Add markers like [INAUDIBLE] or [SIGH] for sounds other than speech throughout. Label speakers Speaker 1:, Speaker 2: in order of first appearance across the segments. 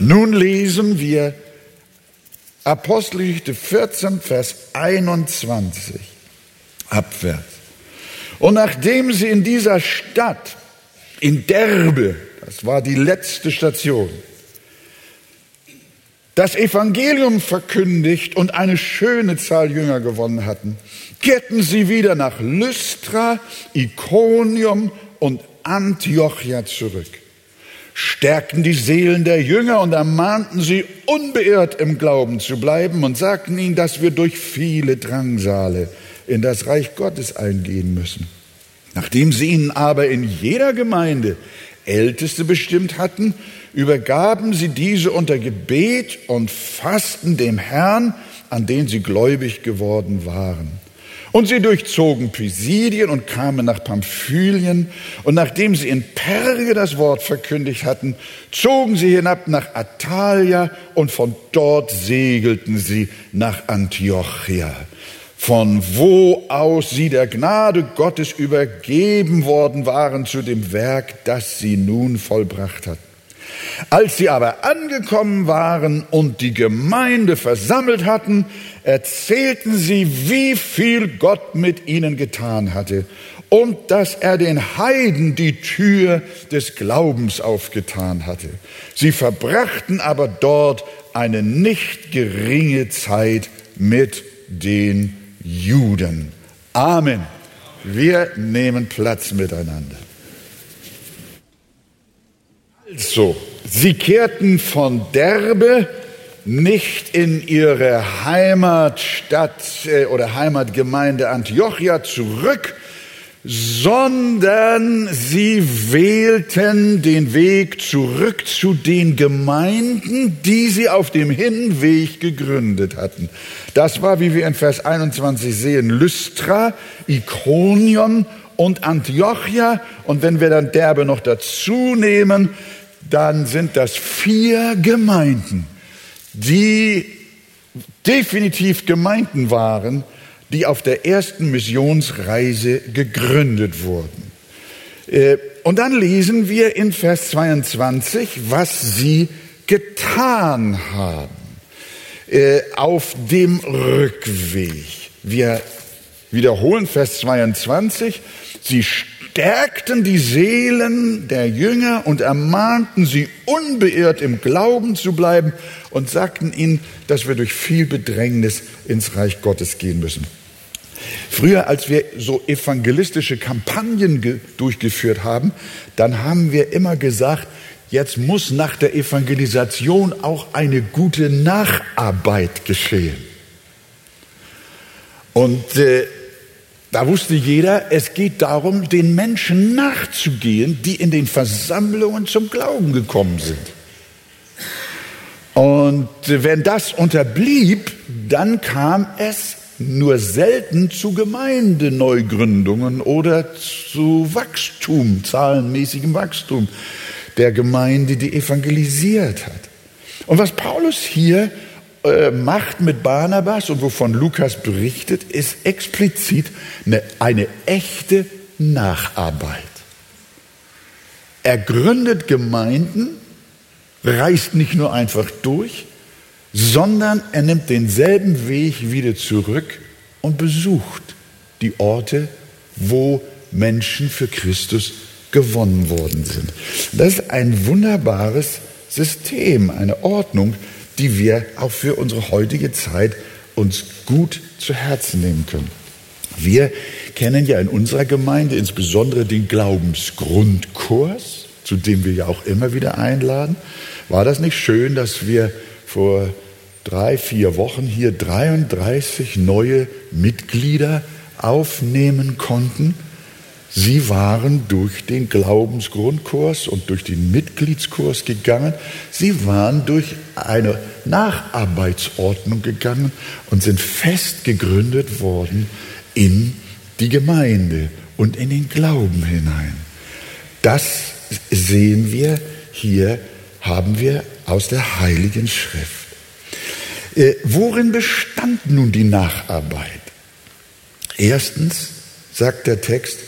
Speaker 1: Nun lesen wir Apostelgeschichte 14, Vers 21 abwärts. Und nachdem sie in dieser Stadt, in Derbe, das war die letzte Station, das Evangelium verkündigt und eine schöne Zahl Jünger gewonnen hatten, kehrten sie wieder nach Lystra, Iconium und Antiochia zurück, stärkten die Seelen der Jünger und ermahnten sie, unbeirrt im Glauben zu bleiben und sagten ihnen, dass wir durch viele Drangsale in das Reich Gottes eingehen müssen. Nachdem sie ihnen aber in jeder Gemeinde Älteste bestimmt hatten, übergaben sie diese unter Gebet und Fasten dem Herrn, an den sie gläubig geworden waren. Und sie durchzogen Pisidien und kamen nach Pamphylien. Und nachdem sie in Perge das Wort verkündigt hatten, zogen sie hinab nach Atalia und von dort segelten sie nach Antiochia von wo aus sie der Gnade Gottes übergeben worden waren zu dem Werk, das sie nun vollbracht hat. Als sie aber angekommen waren und die Gemeinde versammelt hatten, erzählten sie, wie viel Gott mit ihnen getan hatte und dass er den Heiden die Tür des Glaubens aufgetan hatte. Sie verbrachten aber dort eine nicht geringe Zeit mit den Juden. Amen. Wir nehmen Platz miteinander. Also, sie kehrten von Derbe nicht in ihre Heimatstadt äh, oder Heimatgemeinde Antiochia zurück, sondern sie wählten den Weg zurück zu den Gemeinden, die sie auf dem Hinweg gegründet hatten. Das war, wie wir in Vers 21 sehen, Lystra, Ikonion und Antiochia. Und wenn wir dann Derbe noch dazu nehmen, dann sind das vier Gemeinden, die definitiv Gemeinden waren, die auf der ersten Missionsreise gegründet wurden. Äh, und dann lesen wir in Vers 22, was sie getan haben äh, auf dem Rückweg. Wir wiederholen Vers 22. Sie stärkten die Seelen der Jünger und ermahnten sie unbeirrt im Glauben zu bleiben und sagten ihnen, dass wir durch viel Bedrängnis ins Reich Gottes gehen müssen. Früher, als wir so evangelistische Kampagnen durchgeführt haben, dann haben wir immer gesagt, jetzt muss nach der Evangelisation auch eine gute Nacharbeit geschehen. Und äh, da wusste jeder, es geht darum, den Menschen nachzugehen, die in den Versammlungen zum Glauben gekommen sind. Und wenn das unterblieb, dann kam es nur selten zu Gemeindeneugründungen oder zu Wachstum, zahlenmäßigem Wachstum der Gemeinde, die evangelisiert hat. Und was Paulus hier äh, macht mit Barnabas und wovon Lukas berichtet, ist explizit eine, eine echte Nacharbeit. Er gründet Gemeinden, reist nicht nur einfach durch, sondern er nimmt denselben Weg wieder zurück und besucht die Orte, wo Menschen für Christus gewonnen worden sind. Das ist ein wunderbares System, eine Ordnung, die wir auch für unsere heutige Zeit uns gut zu Herzen nehmen können. Wir kennen ja in unserer Gemeinde insbesondere den Glaubensgrundkurs, zu dem wir ja auch immer wieder einladen. War das nicht schön, dass wir vor drei, vier Wochen hier 33 neue Mitglieder aufnehmen konnten. Sie waren durch den Glaubensgrundkurs und durch den Mitgliedskurs gegangen. Sie waren durch eine Nacharbeitsordnung gegangen und sind fest gegründet worden in die Gemeinde und in den Glauben hinein. Das sehen wir hier, haben wir aus der Heiligen Schrift. Äh, worin bestand nun die Nacharbeit? Erstens sagt der Text,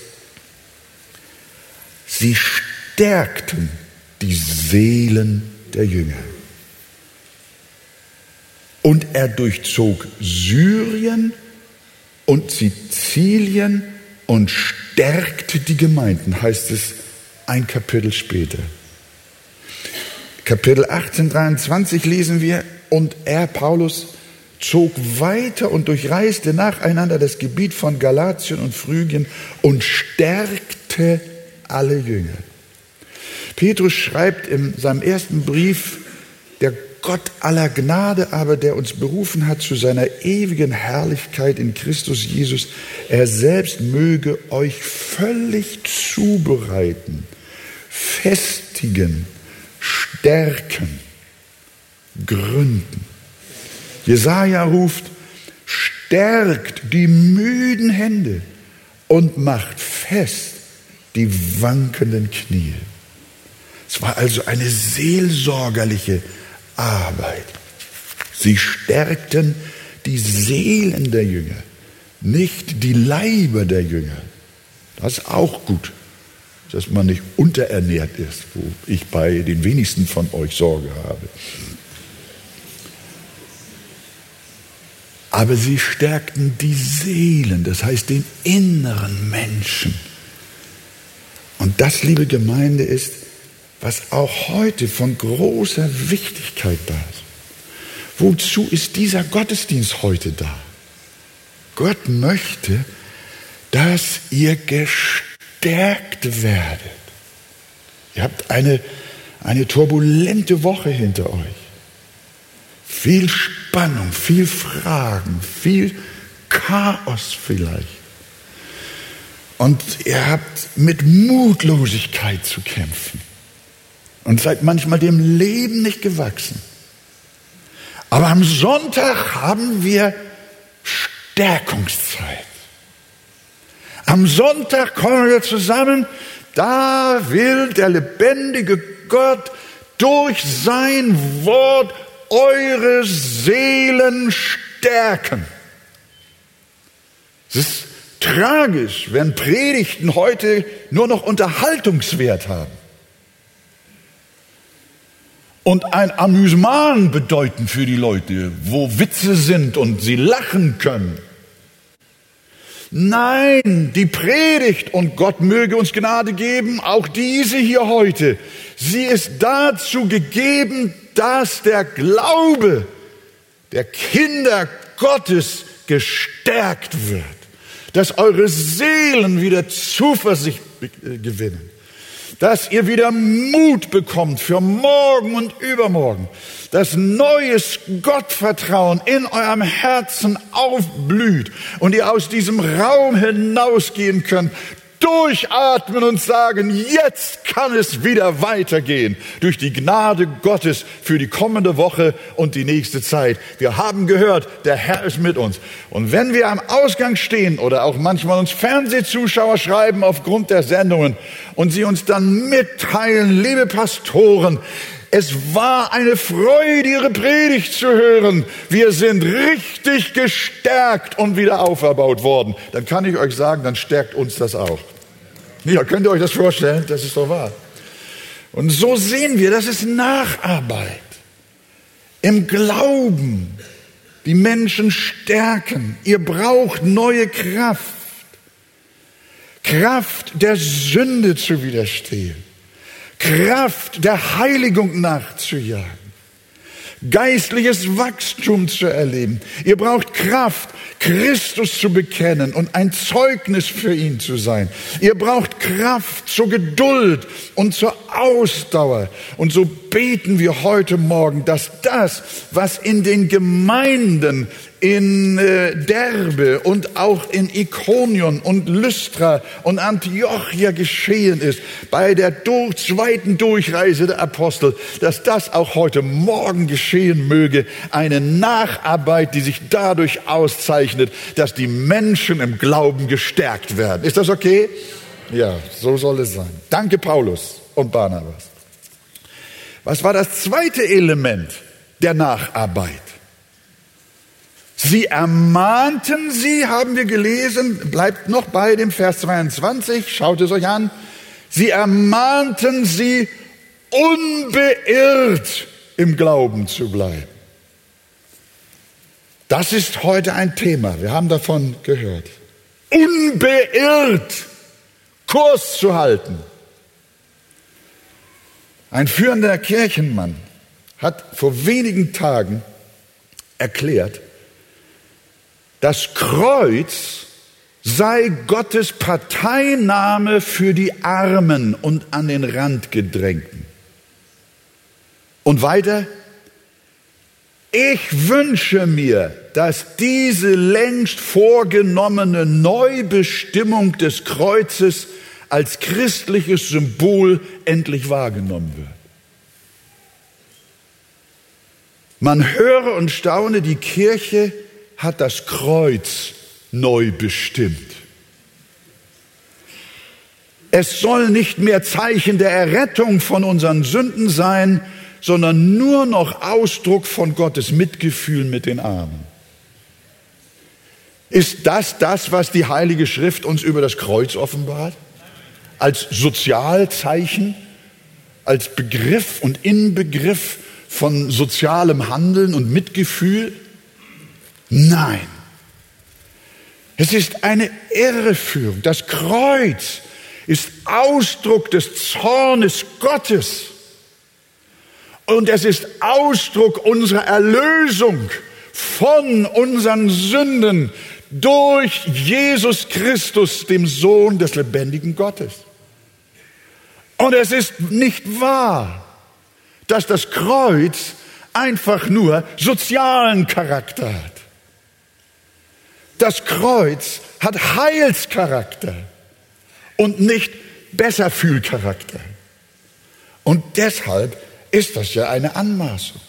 Speaker 1: sie stärkten die Seelen der Jünger. Und er durchzog Syrien und Sizilien und stärkte die Gemeinden, heißt es ein Kapitel später. Kapitel 18, 23 lesen wir, und er, Paulus, zog weiter und durchreiste nacheinander das Gebiet von Galatien und Phrygien und stärkte alle Jünger. Petrus schreibt in seinem ersten Brief, der Gott aller Gnade aber, der uns berufen hat zu seiner ewigen Herrlichkeit in Christus Jesus, er selbst möge euch völlig zubereiten, festigen, stärken, gründen. Jesaja ruft, stärkt die müden Hände und macht fest die wankenden Knie. Es war also eine seelsorgerliche Arbeit. Sie stärkten die Seelen der Jünger, nicht die Leiber der Jünger. Das ist auch gut, dass man nicht unterernährt ist, wo ich bei den wenigsten von euch Sorge habe. Aber sie stärkten die Seelen, das heißt den inneren Menschen. Und das, liebe Gemeinde, ist, was auch heute von großer Wichtigkeit da ist. Wozu ist dieser Gottesdienst heute da? Gott möchte, dass ihr gestärkt werdet. Ihr habt eine, eine turbulente Woche hinter euch. Viel Spannung, viel Fragen, viel Chaos vielleicht. Und ihr habt mit Mutlosigkeit zu kämpfen und seid manchmal dem Leben nicht gewachsen. Aber am Sonntag haben wir Stärkungszeit. Am Sonntag kommen wir zusammen, da will der lebendige Gott durch sein Wort eure Seelen stärken. Es ist tragisch, wenn Predigten heute nur noch Unterhaltungswert haben und ein Amüsement bedeuten für die Leute, wo Witze sind und sie lachen können. Nein, die Predigt, und Gott möge uns Gnade geben, auch diese hier heute, sie ist dazu gegeben, dass der Glaube der Kinder Gottes gestärkt wird, dass eure Seelen wieder Zuversicht gewinnen. Dass ihr wieder Mut bekommt für morgen und übermorgen, dass neues Gottvertrauen in eurem Herzen aufblüht und ihr aus diesem Raum hinausgehen könnt durchatmen und sagen, jetzt kann es wieder weitergehen durch die Gnade Gottes für die kommende Woche und die nächste Zeit. Wir haben gehört, der Herr ist mit uns. Und wenn wir am Ausgang stehen oder auch manchmal uns Fernsehzuschauer schreiben aufgrund der Sendungen und sie uns dann mitteilen, liebe Pastoren, es war eine Freude, Ihre Predigt zu hören. Wir sind richtig gestärkt und wieder auferbaut worden. Dann kann ich euch sagen, dann stärkt uns das auch. Ja, könnt ihr euch das vorstellen? Das ist doch wahr. Und so sehen wir, das ist Nacharbeit. Im Glauben die Menschen stärken. Ihr braucht neue Kraft. Kraft der Sünde zu widerstehen. Kraft der Heiligung nachzujagen, geistliches Wachstum zu erleben. Ihr braucht Kraft, Christus zu bekennen und ein Zeugnis für ihn zu sein. Ihr braucht Kraft zur Geduld und zur Ausdauer. Und so beten wir heute Morgen, dass das, was in den Gemeinden in äh, Derbe und auch in Ikonion und Lystra und Antiochia geschehen ist, bei der zweiten Durchreise der Apostel, dass das auch heute Morgen geschehen möge, eine Nacharbeit, die sich dadurch auszeichnet, dass die Menschen im Glauben gestärkt werden. Ist das okay? Ja, so soll es sein. Danke Paulus und Barnabas. Was war das zweite Element der Nacharbeit? Sie ermahnten sie, haben wir gelesen, bleibt noch bei dem Vers 22, schaut es euch an. Sie ermahnten sie, unbeirrt im Glauben zu bleiben. Das ist heute ein Thema. Wir haben davon gehört. Unbeirrt Kurs zu halten. Ein führender Kirchenmann hat vor wenigen Tagen erklärt, das Kreuz sei Gottes Parteinahme für die Armen und an den Rand gedrängten. Und weiter, ich wünsche mir, dass diese längst vorgenommene Neubestimmung des Kreuzes als christliches Symbol endlich wahrgenommen wird. Man höre und staune, die Kirche hat das Kreuz neu bestimmt. Es soll nicht mehr Zeichen der Errettung von unseren Sünden sein, sondern nur noch Ausdruck von Gottes Mitgefühl mit den Armen. Ist das das, was die Heilige Schrift uns über das Kreuz offenbart? Als Sozialzeichen, als Begriff und Inbegriff von sozialem Handeln und Mitgefühl? Nein. Es ist eine Irreführung. Das Kreuz ist Ausdruck des Zornes Gottes. Und es ist Ausdruck unserer Erlösung von unseren Sünden durch Jesus Christus, dem Sohn des lebendigen Gottes. Und es ist nicht wahr, dass das Kreuz einfach nur sozialen Charakter hat. Das Kreuz hat Heilscharakter und nicht Besserfühlcharakter. Und deshalb ist das ja eine Anmaßung.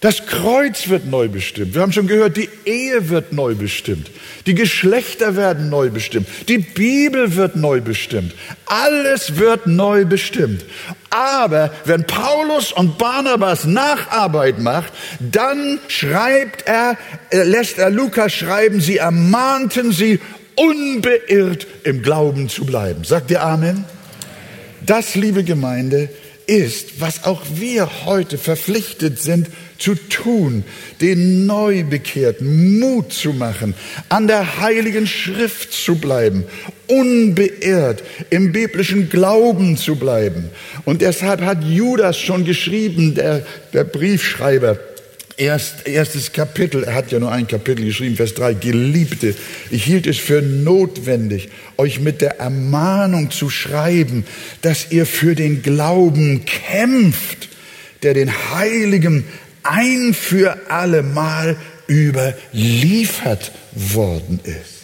Speaker 1: Das Kreuz wird neu bestimmt. Wir haben schon gehört, die Ehe wird neu bestimmt. Die Geschlechter werden neu bestimmt. Die Bibel wird neu bestimmt. Alles wird neu bestimmt. Aber wenn Paulus und Barnabas Nacharbeit macht, dann schreibt er, äh, lässt er Lukas schreiben, sie ermahnten sie, unbeirrt im Glauben zu bleiben. Sagt ihr Amen? Das, liebe Gemeinde, ist, was auch wir heute verpflichtet sind zu tun, den Neubekehrten Mut zu machen, an der Heiligen Schrift zu bleiben, unbeirrt im biblischen Glauben zu bleiben. Und deshalb hat Judas schon geschrieben, der, der Briefschreiber, Erst, erstes Kapitel, er hat ja nur ein Kapitel geschrieben, Vers 3, Geliebte, ich hielt es für notwendig, euch mit der Ermahnung zu schreiben, dass ihr für den Glauben kämpft, der den Heiligen ein für allemal überliefert worden ist.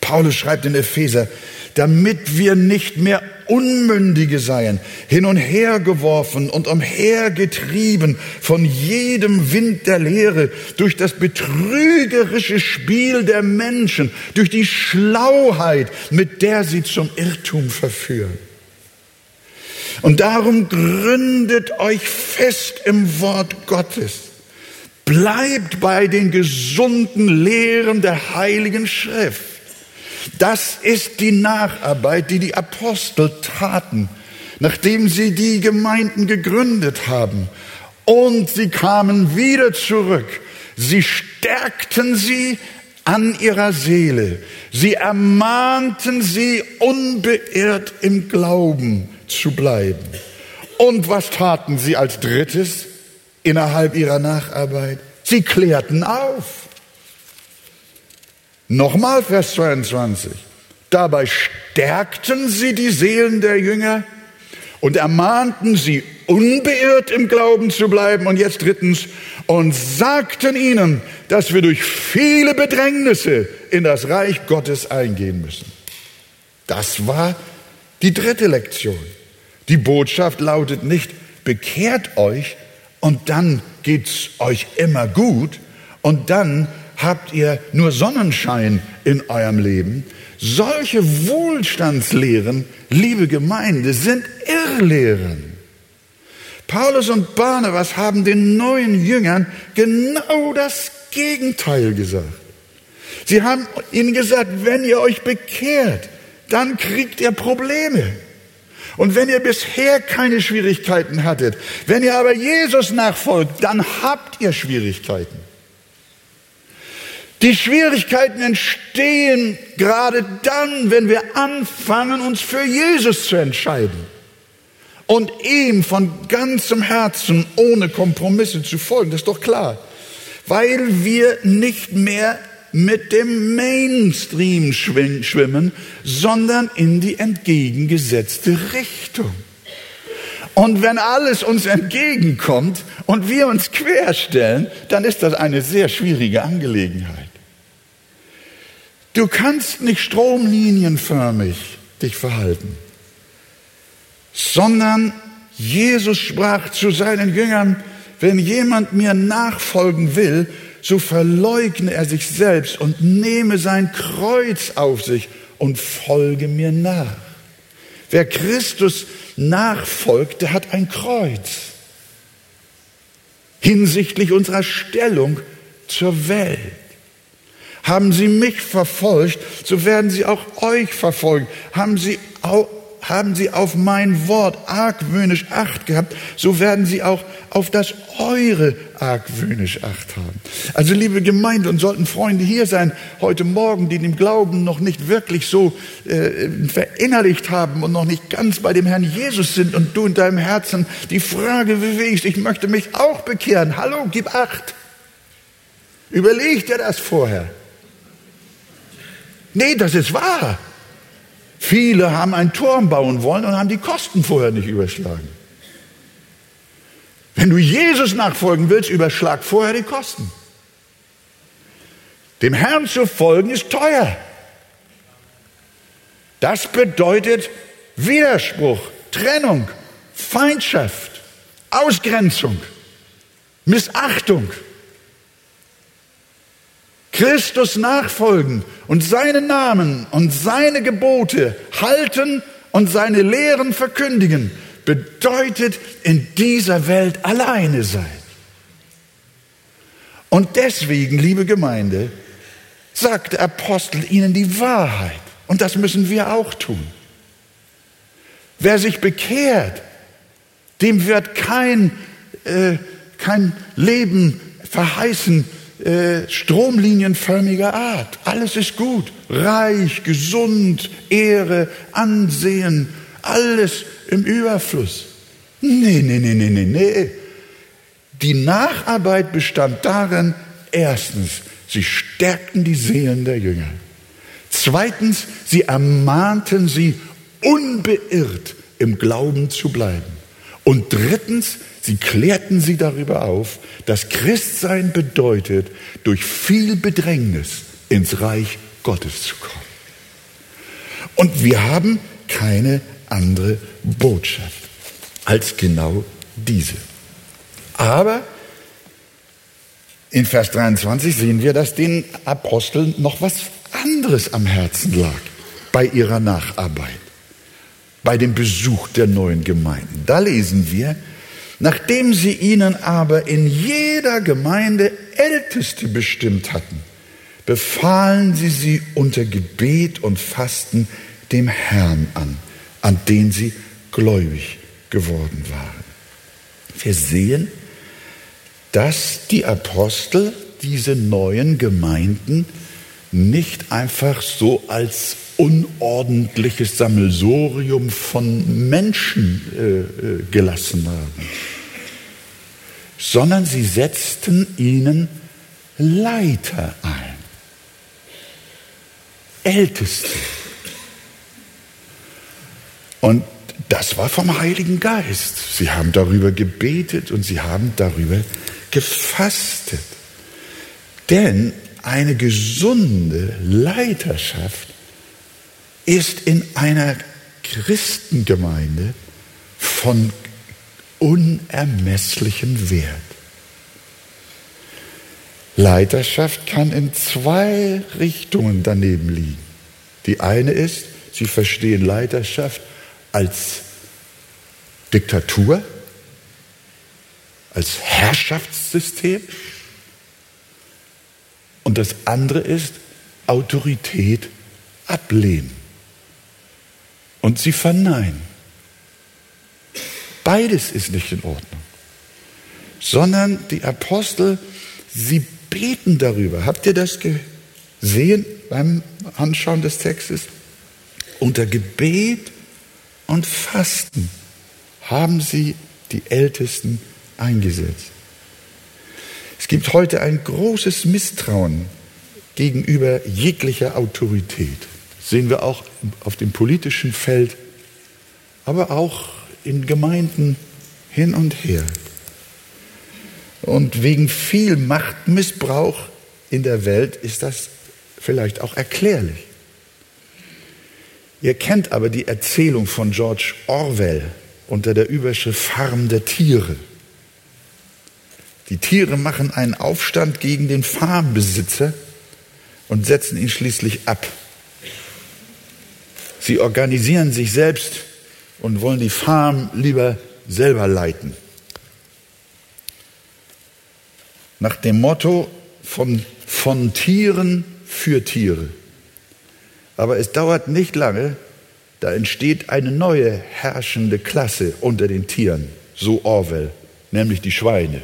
Speaker 1: Paulus schreibt in Epheser, damit wir nicht mehr Unmündige seien, hin und her geworfen und umhergetrieben von jedem Wind der Lehre, durch das betrügerische Spiel der Menschen, durch die Schlauheit, mit der sie zum Irrtum verführen. Und darum gründet euch fest im Wort Gottes. Bleibt bei den gesunden Lehren der Heiligen Schrift. Das ist die Nacharbeit, die die Apostel taten, nachdem sie die Gemeinden gegründet haben. Und sie kamen wieder zurück. Sie stärkten sie an ihrer Seele. Sie ermahnten sie unbeirrt im Glauben zu bleiben. Und was taten sie als drittes innerhalb ihrer Nacharbeit? Sie klärten auf. Nochmal Vers 22. Dabei stärkten sie die Seelen der Jünger und ermahnten sie, unbeirrt im Glauben zu bleiben. Und jetzt drittens, und sagten ihnen, dass wir durch viele Bedrängnisse in das Reich Gottes eingehen müssen. Das war die dritte Lektion. Die Botschaft lautet nicht, bekehrt euch und dann geht's euch immer gut und dann habt ihr nur Sonnenschein in eurem Leben. Solche Wohlstandslehren, liebe Gemeinde, sind Irrlehren. Paulus und Barnabas haben den neuen Jüngern genau das Gegenteil gesagt. Sie haben ihnen gesagt, wenn ihr euch bekehrt, dann kriegt ihr Probleme. Und wenn ihr bisher keine Schwierigkeiten hattet, wenn ihr aber Jesus nachfolgt, dann habt ihr Schwierigkeiten. Die Schwierigkeiten entstehen gerade dann, wenn wir anfangen, uns für Jesus zu entscheiden und ihm von ganzem Herzen ohne Kompromisse zu folgen. Das ist doch klar. Weil wir nicht mehr mit dem Mainstream schwimmen, sondern in die entgegengesetzte Richtung. Und wenn alles uns entgegenkommt und wir uns querstellen, dann ist das eine sehr schwierige Angelegenheit. Du kannst nicht stromlinienförmig dich verhalten, sondern Jesus sprach zu seinen Jüngern, wenn jemand mir nachfolgen will, so verleugne er sich selbst und nehme sein Kreuz auf sich und folge mir nach. Wer Christus nachfolgt, der hat ein Kreuz hinsichtlich unserer Stellung zur Welt. Haben Sie mich verfolgt, so werden Sie auch euch verfolgen. Haben Sie, haben Sie auf mein Wort argwöhnisch Acht gehabt, so werden Sie auch auf das Eure argwöhnisch Acht haben. Also liebe Gemeinde und sollten Freunde hier sein heute Morgen, die dem Glauben noch nicht wirklich so äh, verinnerlicht haben und noch nicht ganz bei dem Herrn Jesus sind und du in deinem Herzen die Frage bewegst, ich möchte mich auch bekehren. Hallo, gib Acht. Überleg dir das vorher. Nee, das ist wahr. Viele haben einen Turm bauen wollen und haben die Kosten vorher nicht überschlagen. Wenn du Jesus nachfolgen willst, überschlag vorher die Kosten. Dem Herrn zu folgen ist teuer. Das bedeutet Widerspruch, Trennung, Feindschaft, Ausgrenzung, Missachtung. Christus nachfolgen und seinen Namen und seine Gebote halten und seine Lehren verkündigen, bedeutet in dieser Welt alleine sein. Und deswegen, liebe Gemeinde, sagt der Apostel ihnen die Wahrheit. Und das müssen wir auch tun. Wer sich bekehrt, dem wird kein, äh, kein Leben verheißen, äh, stromlinienförmiger Art. Alles ist gut. Reich, gesund, Ehre, Ansehen, alles im Überfluss. Nee, nee, nee, nee, nee, nee. Die Nacharbeit bestand darin, erstens, sie stärkten die Seelen der Jünger. Zweitens, sie ermahnten sie, unbeirrt im Glauben zu bleiben. Und drittens, Sie klärten sie darüber auf, dass Christsein bedeutet, durch viel Bedrängnis ins Reich Gottes zu kommen. Und wir haben keine andere Botschaft als genau diese. Aber in Vers 23 sehen wir, dass den Aposteln noch was anderes am Herzen lag bei ihrer Nacharbeit, bei dem Besuch der neuen Gemeinden. Da lesen wir, Nachdem sie ihnen aber in jeder Gemeinde Älteste bestimmt hatten, befahlen sie sie unter Gebet und Fasten dem Herrn an, an den sie gläubig geworden waren. Wir sehen, dass die Apostel diese neuen Gemeinden nicht einfach so als unordentliches Sammelsorium von Menschen äh, äh, gelassen haben, sondern sie setzten ihnen Leiter ein, Älteste. Und das war vom Heiligen Geist. Sie haben darüber gebetet und sie haben darüber gefastet. Denn eine gesunde Leiterschaft ist in einer Christengemeinde von unermesslichem Wert. Leiterschaft kann in zwei Richtungen daneben liegen. Die eine ist, Sie verstehen Leiterschaft als Diktatur, als Herrschaftssystem. Und das andere ist Autorität ablehnen. Und sie verneinen. Beides ist nicht in Ordnung. Sondern die Apostel, sie beten darüber. Habt ihr das gesehen beim Anschauen des Textes? Unter Gebet und Fasten haben sie die Ältesten eingesetzt. Es gibt heute ein großes Misstrauen gegenüber jeglicher Autorität. Sehen wir auch auf dem politischen Feld, aber auch in Gemeinden hin und her. Und wegen viel Machtmissbrauch in der Welt ist das vielleicht auch erklärlich. Ihr kennt aber die Erzählung von George Orwell unter der Überschrift Farm der Tiere. Die Tiere machen einen Aufstand gegen den Farmbesitzer und setzen ihn schließlich ab. Sie organisieren sich selbst und wollen die Farm lieber selber leiten. Nach dem Motto von, von Tieren für Tiere. Aber es dauert nicht lange, da entsteht eine neue herrschende Klasse unter den Tieren, so Orwell, nämlich die Schweine.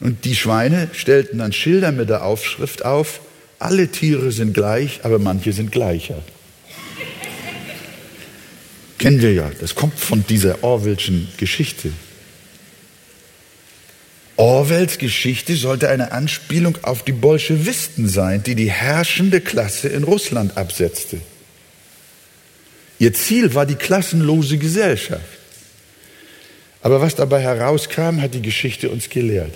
Speaker 1: Und die Schweine stellten dann Schilder mit der Aufschrift auf, alle Tiere sind gleich, aber manche sind gleicher. Kennen wir ja, das kommt von dieser Orwellschen Geschichte. Orwells Geschichte sollte eine Anspielung auf die Bolschewisten sein, die die herrschende Klasse in Russland absetzte. Ihr Ziel war die klassenlose Gesellschaft. Aber was dabei herauskam, hat die Geschichte uns gelehrt.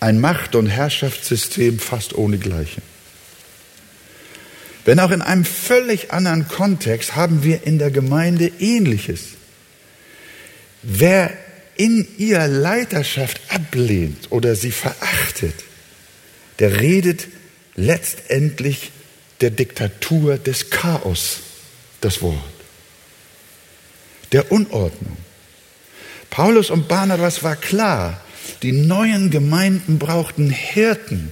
Speaker 1: Ein Macht- und Herrschaftssystem fast ohne Gleiche. Wenn auch in einem völlig anderen Kontext haben wir in der Gemeinde Ähnliches. Wer in ihrer Leiterschaft ablehnt oder sie verachtet, der redet letztendlich der Diktatur des Chaos das Wort, der Unordnung. Paulus und Barnabas war klar, die neuen Gemeinden brauchten Hirten.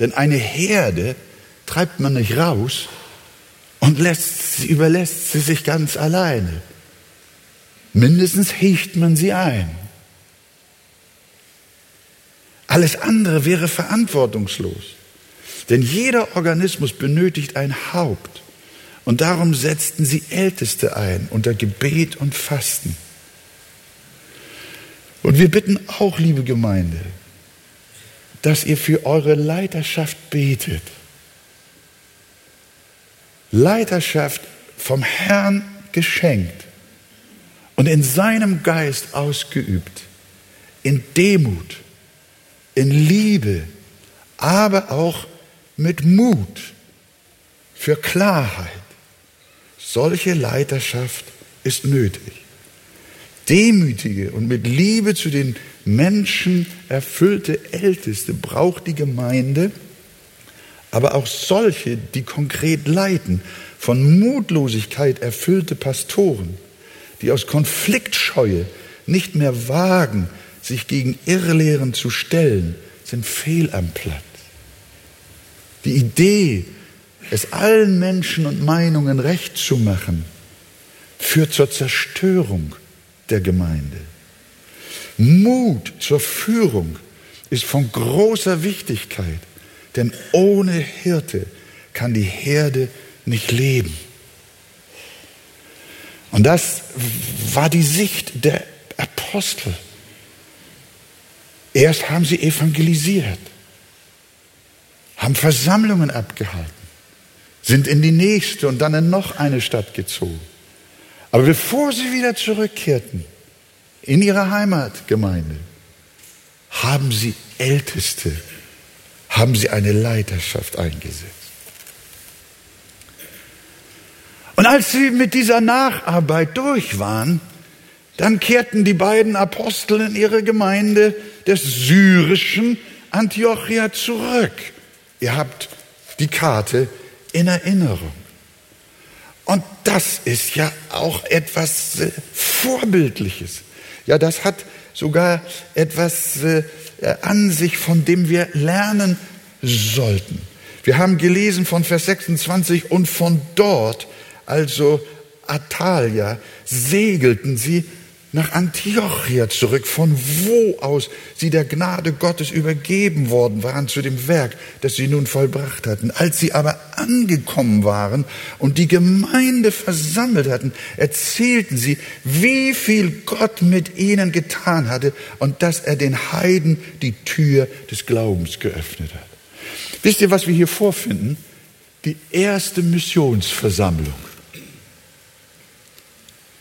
Speaker 1: Denn eine Herde treibt man nicht raus und lässt, überlässt sie sich ganz alleine. Mindestens hecht man sie ein. Alles andere wäre verantwortungslos. Denn jeder Organismus benötigt ein Haupt. Und darum setzten sie Älteste ein unter Gebet und Fasten. Und wir bitten auch, liebe Gemeinde, dass ihr für eure Leiterschaft betet. Leiterschaft vom Herrn geschenkt und in seinem Geist ausgeübt, in Demut, in Liebe, aber auch mit Mut für Klarheit. Solche Leiterschaft ist nötig. Demütige und mit Liebe zu den Menschen erfüllte Älteste braucht die Gemeinde, aber auch solche, die konkret leiten, von Mutlosigkeit erfüllte Pastoren, die aus Konfliktscheue nicht mehr wagen, sich gegen Irrlehren zu stellen, sind fehl am Platz. Die Idee, es allen Menschen und Meinungen recht zu machen, führt zur Zerstörung der Gemeinde. Mut zur Führung ist von großer Wichtigkeit, denn ohne Hirte kann die Herde nicht leben. Und das war die Sicht der Apostel. Erst haben sie evangelisiert, haben Versammlungen abgehalten, sind in die nächste und dann in noch eine Stadt gezogen. Aber bevor sie wieder zurückkehrten in ihre Heimatgemeinde, haben sie Älteste, haben sie eine Leiterschaft eingesetzt. Und als sie mit dieser Nacharbeit durch waren, dann kehrten die beiden Apostel in ihre Gemeinde des syrischen Antiochia zurück. Ihr habt die Karte in Erinnerung. Und das ist ja auch etwas äh, Vorbildliches. Ja, das hat sogar etwas äh, an sich, von dem wir lernen sollten. Wir haben gelesen von Vers 26 und von dort also Atalia segelten sie nach Antiochia zurück, von wo aus sie der Gnade Gottes übergeben worden waren zu dem Werk, das sie nun vollbracht hatten. Als sie aber angekommen waren und die Gemeinde versammelt hatten, erzählten sie, wie viel Gott mit ihnen getan hatte und dass er den Heiden die Tür des Glaubens geöffnet hat. Wisst ihr, was wir hier vorfinden? Die erste Missionsversammlung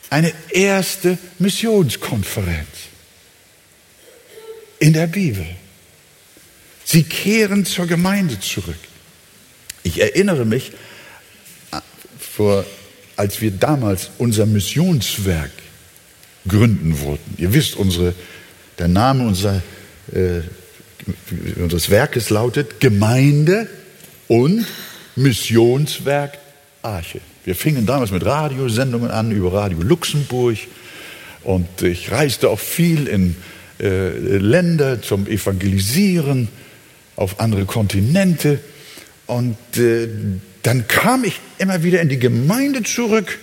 Speaker 1: eine erste Missionskonferenz in der Bibel. Sie kehren zur Gemeinde zurück. Ich erinnere mich, äh, vor, als wir damals unser Missionswerk gründen wollten. Ihr wisst, unsere, der Name unser, äh, unseres Werkes lautet Gemeinde und Missionswerk Arche. Wir fingen damals mit Radiosendungen an über Radio Luxemburg und ich reiste auch viel in äh, Länder zum Evangelisieren, auf andere Kontinente. Und äh, dann kam ich immer wieder in die Gemeinde zurück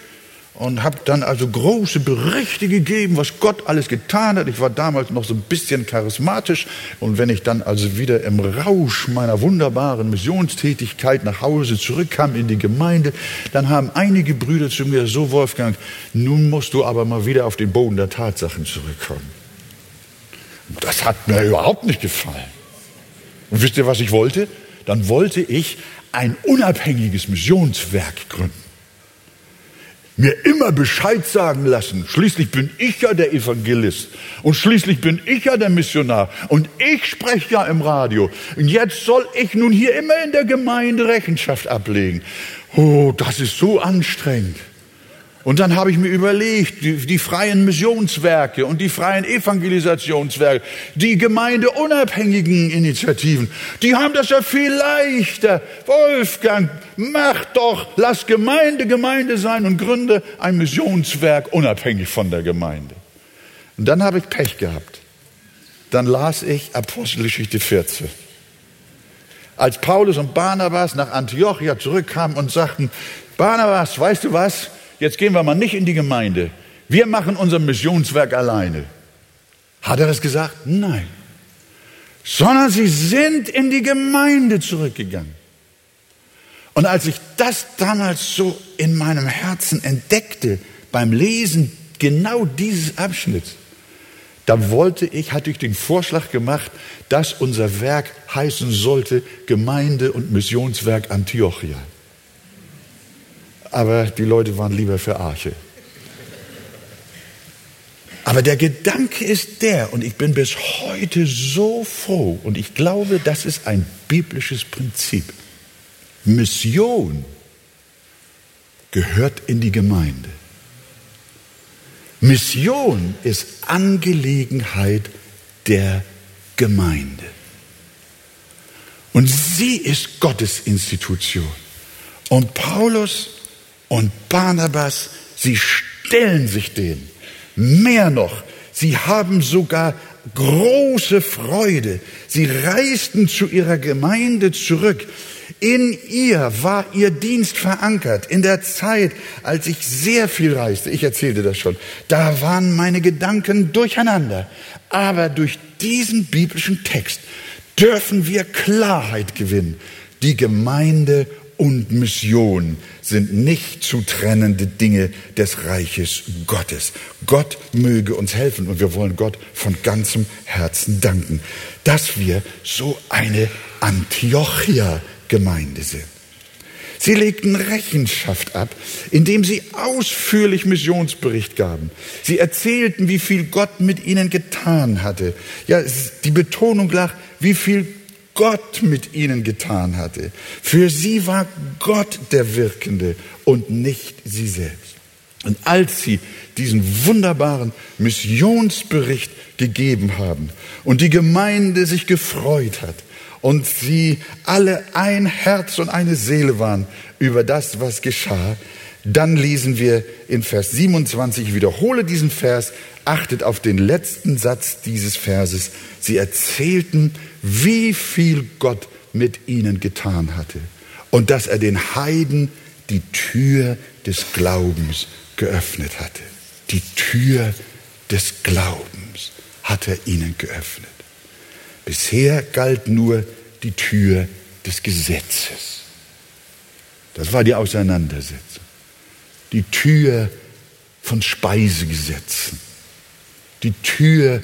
Speaker 1: und habe dann also große Berichte gegeben, was Gott alles getan hat. Ich war damals noch so ein bisschen charismatisch und wenn ich dann also wieder im Rausch meiner wunderbaren Missionstätigkeit nach Hause zurückkam in die Gemeinde, dann haben einige Brüder zu mir so Wolfgang, nun musst du aber mal wieder auf den Boden der Tatsachen zurückkommen. Das hat mir überhaupt nicht gefallen. Und wisst ihr, was ich wollte? Dann wollte ich ein unabhängiges Missionswerk gründen mir immer Bescheid sagen lassen. Schließlich bin ich ja der Evangelist und schließlich bin ich ja der Missionar und ich spreche ja im Radio. Und jetzt soll ich nun hier immer in der Gemeinde Rechenschaft ablegen. Oh, das ist so anstrengend. Und dann habe ich mir überlegt, die, die, freien Missionswerke und die freien Evangelisationswerke, die gemeindeunabhängigen Initiativen, die haben das ja viel leichter. Wolfgang, mach doch, lass Gemeinde Gemeinde sein und gründe ein Missionswerk unabhängig von der Gemeinde. Und dann habe ich Pech gehabt. Dann las ich Apostelgeschichte 14. Als Paulus und Barnabas nach Antiochia zurückkamen und sagten, Barnabas, weißt du was? Jetzt gehen wir mal nicht in die Gemeinde. Wir machen unser Missionswerk alleine. Hat er das gesagt? Nein. Sondern sie sind in die Gemeinde zurückgegangen. Und als ich das damals so in meinem Herzen entdeckte, beim Lesen genau dieses Abschnitts, da wollte ich, hatte ich den Vorschlag gemacht, dass unser Werk heißen sollte Gemeinde und Missionswerk Antiochia aber die Leute waren lieber für Arche. Aber der Gedanke ist der, und ich bin bis heute so froh, und ich glaube, das ist ein biblisches Prinzip. Mission gehört in die Gemeinde. Mission ist Angelegenheit der Gemeinde. Und sie ist Gottes Institution. Und Paulus und Barnabas, sie stellen sich dem. Mehr noch, sie haben sogar große Freude. Sie reisten zu ihrer Gemeinde zurück. In ihr war ihr Dienst verankert. In der Zeit, als ich sehr viel reiste, ich erzählte das schon, da waren meine Gedanken durcheinander. Aber durch diesen biblischen Text dürfen wir Klarheit gewinnen. Die Gemeinde und Mission sind nicht zu trennende Dinge des Reiches Gottes. Gott möge uns helfen und wir wollen Gott von ganzem Herzen danken, dass wir so eine Antiochia-Gemeinde sind. Sie legten Rechenschaft ab, indem sie ausführlich Missionsbericht gaben. Sie erzählten, wie viel Gott mit ihnen getan hatte. Ja, die Betonung lag, wie viel Gott mit ihnen getan hatte. Für sie war Gott der Wirkende und nicht sie selbst. Und als sie diesen wunderbaren Missionsbericht gegeben haben und die Gemeinde sich gefreut hat und sie alle ein Herz und eine Seele waren über das, was geschah, dann lesen wir in Vers 27, ich wiederhole diesen Vers, achtet auf den letzten Satz dieses Verses. Sie erzählten, wie viel Gott mit ihnen getan hatte und dass er den Heiden die Tür des Glaubens geöffnet hatte. Die Tür des Glaubens hat er ihnen geöffnet. Bisher galt nur die Tür des Gesetzes. Das war die Auseinandersetzung. Die Tür von Speisegesetzen. Die Tür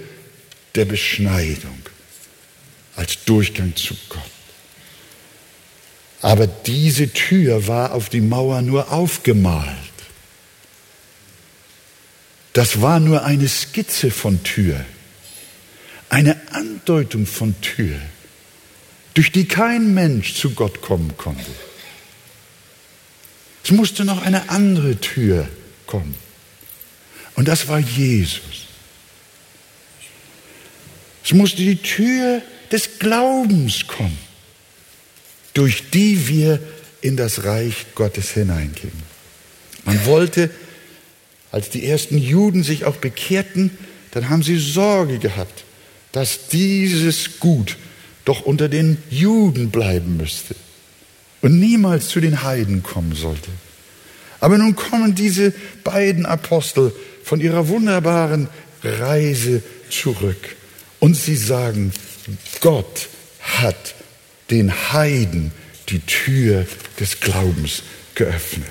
Speaker 1: der Beschneidung als Durchgang zu Gott. Aber diese Tür war auf die Mauer nur aufgemalt. Das war nur eine Skizze von Tür, eine Andeutung von Tür, durch die kein Mensch zu Gott kommen konnte. Es musste noch eine andere Tür kommen. Und das war Jesus. Es musste die Tür des Glaubens kommen durch die wir in das Reich Gottes hineingehen. Man wollte, als die ersten Juden sich auch bekehrten, dann haben sie Sorge gehabt, dass dieses Gut doch unter den Juden bleiben müsste und niemals zu den Heiden kommen sollte. Aber nun kommen diese beiden Apostel von ihrer wunderbaren Reise zurück und sie sagen, Gott hat den Heiden die Tür des Glaubens geöffnet.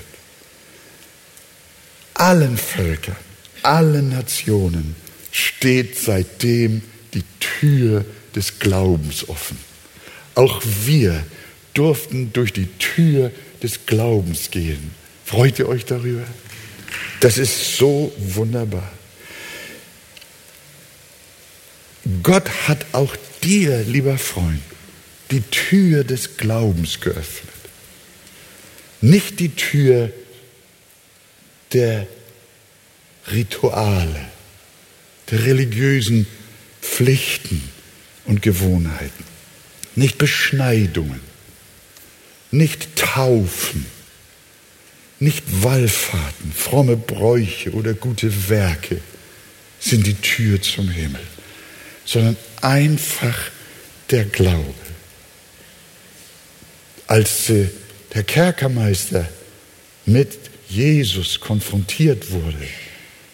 Speaker 1: Allen Völkern, allen Nationen steht seitdem die Tür des Glaubens offen. Auch wir durften durch die Tür des Glaubens gehen. Freut ihr euch darüber? Das ist so wunderbar. Gott hat auch dir, lieber Freund, die Tür des Glaubens geöffnet. Nicht die Tür der Rituale, der religiösen Pflichten und Gewohnheiten, nicht Beschneidungen, nicht Taufen, nicht Wallfahrten, fromme Bräuche oder gute Werke sind die Tür zum Himmel, sondern einfach der Glaube als der Kerkermeister mit Jesus konfrontiert wurde,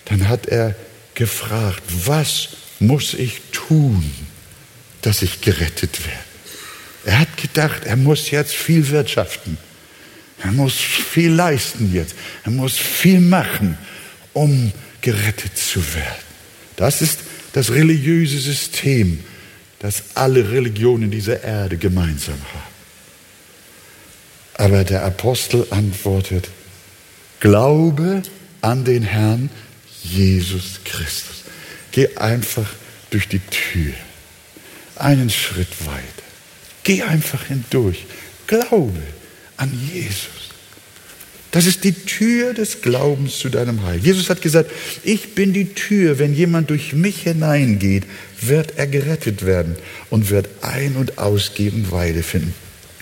Speaker 1: dann hat er gefragt, was muss ich tun, dass ich gerettet werde? Er hat gedacht, er muss jetzt viel wirtschaften. Er muss viel leisten jetzt. Er muss viel machen, um gerettet zu werden. Das ist das religiöse System, das alle Religionen dieser Erde gemeinsam haben. Aber der Apostel antwortet, Glaube an den Herrn Jesus Christus. Geh einfach durch die Tür, einen Schritt weiter. Geh einfach hindurch. Glaube an Jesus. Das ist die Tür des Glaubens zu deinem Heil. Jesus hat gesagt, ich bin die Tür. Wenn jemand durch mich hineingeht, wird er gerettet werden und wird ein- und ausgeben Weide finden.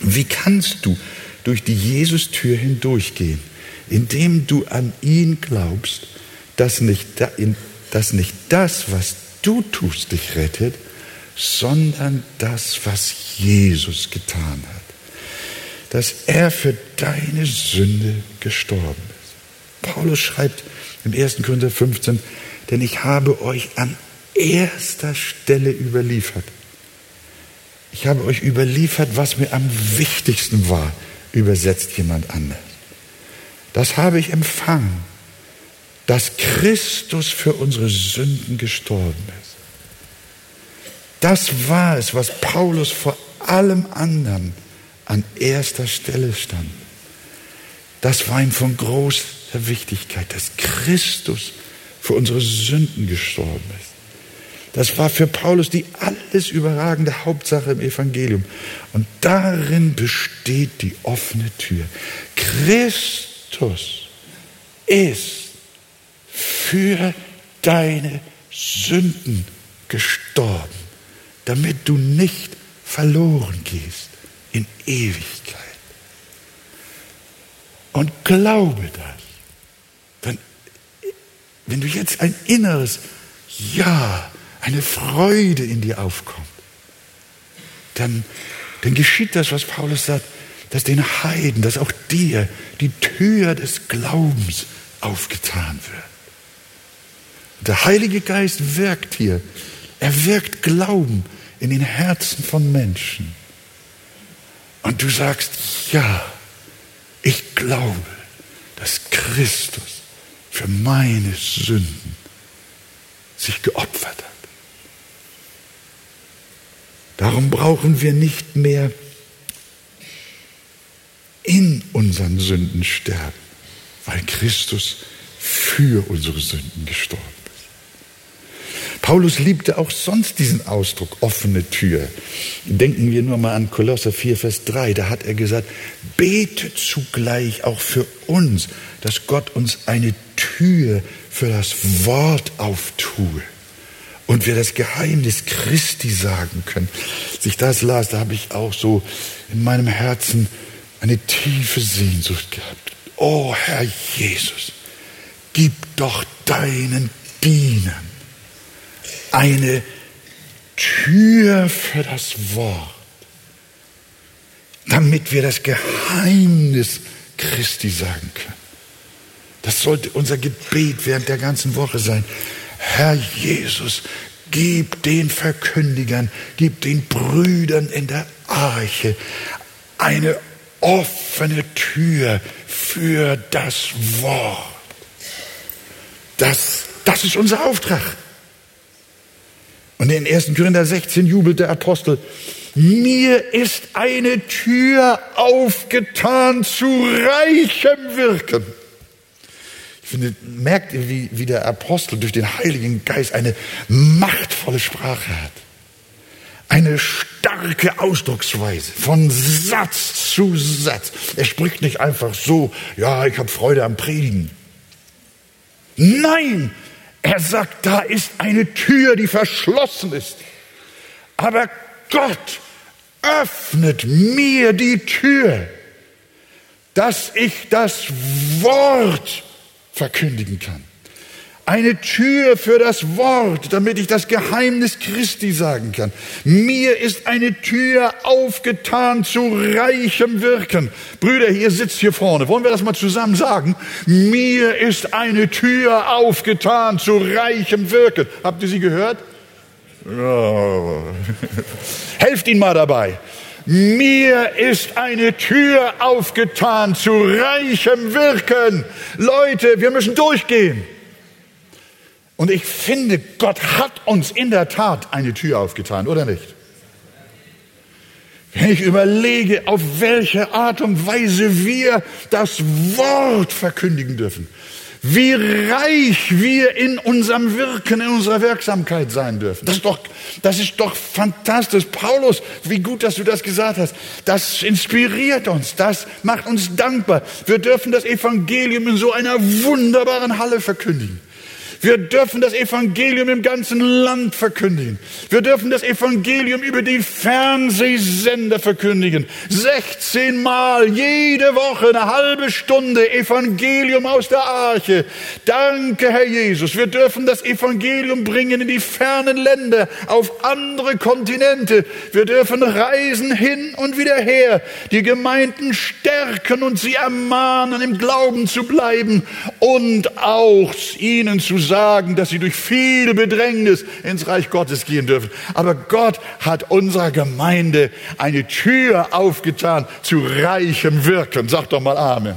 Speaker 1: Wie kannst du durch die Jesus-Tür hindurchgehen, indem du an ihn glaubst, dass nicht, dass nicht das, was du tust, dich rettet, sondern das, was Jesus getan hat. Dass er für deine Sünde gestorben ist. Paulus schreibt im 1. Korinther 15, denn ich habe euch an erster Stelle überliefert. Ich habe euch überliefert, was mir am wichtigsten war übersetzt jemand anders. Das habe ich empfangen, dass Christus für unsere Sünden gestorben ist. Das war es, was Paulus vor allem anderen an erster Stelle stand. Das war ihm von großer Wichtigkeit, dass Christus für unsere Sünden gestorben ist. Das war für Paulus die alles überragende Hauptsache im Evangelium. Und darin besteht die offene Tür. Christus ist für deine Sünden gestorben, damit du nicht verloren gehst in Ewigkeit. Und glaube das. Dann, wenn du jetzt ein inneres Ja eine Freude in dir aufkommt, dann, dann geschieht das, was Paulus sagt, dass den Heiden, dass auch dir die Tür des Glaubens aufgetan wird. Der Heilige Geist wirkt hier. Er wirkt Glauben in den Herzen von Menschen. Und du sagst, ja, ich glaube, dass Christus für meine Sünden sich geopfert hat. Darum brauchen wir nicht mehr in unseren Sünden sterben, weil Christus für unsere Sünden gestorben ist. Paulus liebte auch sonst diesen Ausdruck offene Tür. Denken wir nur mal an Kolosser 4, Vers 3. Da hat er gesagt, betet zugleich auch für uns, dass Gott uns eine Tür für das Wort auftue und wir das Geheimnis Christi sagen können. Als ich das las, da habe ich auch so in meinem Herzen eine tiefe Sehnsucht gehabt. Oh Herr Jesus, gib doch deinen Dienern eine Tür für das Wort, damit wir das Geheimnis Christi sagen können. Das sollte unser Gebet während der ganzen Woche sein. Herr Jesus, gib den Verkündigern, gib den Brüdern in der Arche eine offene Tür für das Wort. Das, das ist unser Auftrag. Und in 1. Korinther 16 jubelt der Apostel, mir ist eine Tür aufgetan zu reichem Wirken. Ich finde, merkt ihr, wie, wie der Apostel durch den Heiligen Geist eine machtvolle Sprache hat eine starke Ausdrucksweise von Satz zu Satz. Er spricht nicht einfach so, ja, ich habe Freude am Predigen. Nein, er sagt, da ist eine Tür, die verschlossen ist. Aber Gott öffnet mir die Tür, dass ich das Wort verkündigen kann eine Tür für das Wort, damit ich das Geheimnis Christi sagen kann. Mir ist eine Tür aufgetan zu reichem Wirken. Brüder, ihr sitzt hier vorne. Wollen wir das mal zusammen sagen? Mir ist eine Tür aufgetan zu reichem Wirken. Habt ihr sie gehört? Oh. [LAUGHS] Helft ihn mal dabei. Mir ist eine Tür aufgetan zu reichem Wirken. Leute, wir müssen durchgehen. Und ich finde, Gott hat uns in der Tat eine Tür aufgetan, oder nicht? Wenn ich überlege, auf welche Art und Weise wir das Wort verkündigen dürfen, wie reich wir in unserem Wirken, in unserer Wirksamkeit sein dürfen. Das ist doch, das ist doch fantastisch. Paulus, wie gut, dass du das gesagt hast. Das inspiriert uns. Das macht uns dankbar. Wir dürfen das Evangelium in so einer wunderbaren Halle verkündigen. Wir dürfen das Evangelium im ganzen Land verkündigen. Wir dürfen das Evangelium über die Fernsehsender verkündigen. 16 Mal jede Woche eine halbe Stunde Evangelium aus der Arche. Danke, Herr Jesus. Wir dürfen das Evangelium bringen in die fernen Länder, auf andere Kontinente. Wir dürfen reisen hin und wieder her, die Gemeinden stärken und sie ermahnen, im Glauben zu bleiben und auch ihnen zu sagen, sagen, dass sie durch viel Bedrängnis ins Reich Gottes gehen dürfen. Aber Gott hat unserer Gemeinde eine Tür aufgetan zu reichem Wirken. Sag doch mal Amen.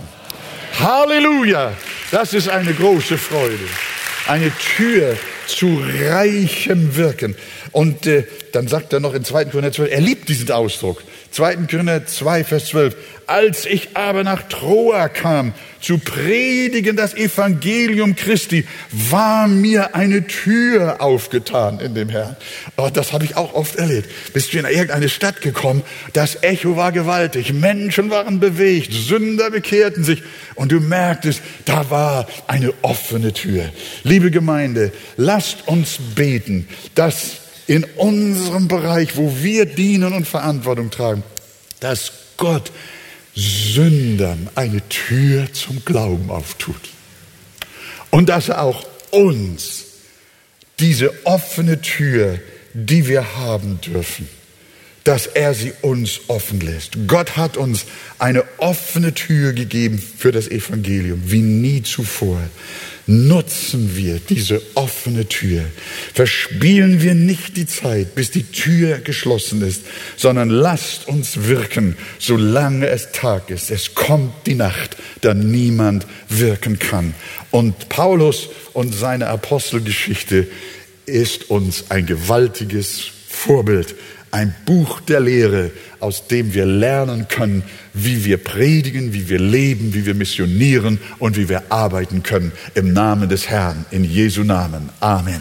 Speaker 1: Halleluja! Das ist eine große Freude. Eine Tür zu reichem Wirken. Und äh, dann sagt er noch in 2. Korinther 12, er liebt diesen Ausdruck. 2. Korinther 2, Vers 12. Als ich aber nach Troa kam, zu predigen das Evangelium Christi, war mir eine Tür aufgetan in dem Herrn. Oh, das habe ich auch oft erlebt. Bist du in irgendeine Stadt gekommen, das Echo war gewaltig, Menschen waren bewegt, Sünder bekehrten sich und du merktest, da war eine offene Tür. Liebe Gemeinde, lasst uns beten, dass in unserem Bereich, wo wir dienen und Verantwortung tragen, dass Gott Sündern eine Tür zum Glauben auftut. Und dass er auch uns diese offene Tür, die wir haben dürfen, dass er sie uns offen lässt. Gott hat uns eine offene Tür gegeben für das Evangelium, wie nie zuvor. Nutzen wir diese offene Tür. Verspielen wir nicht die Zeit, bis die Tür geschlossen ist, sondern lasst uns wirken, solange es Tag ist. Es kommt die Nacht, da niemand wirken kann. Und Paulus und seine Apostelgeschichte ist uns ein gewaltiges Vorbild ein Buch der Lehre, aus dem wir lernen können, wie wir predigen, wie wir leben, wie wir missionieren und wie wir arbeiten können. Im Namen des Herrn, in Jesu Namen. Amen.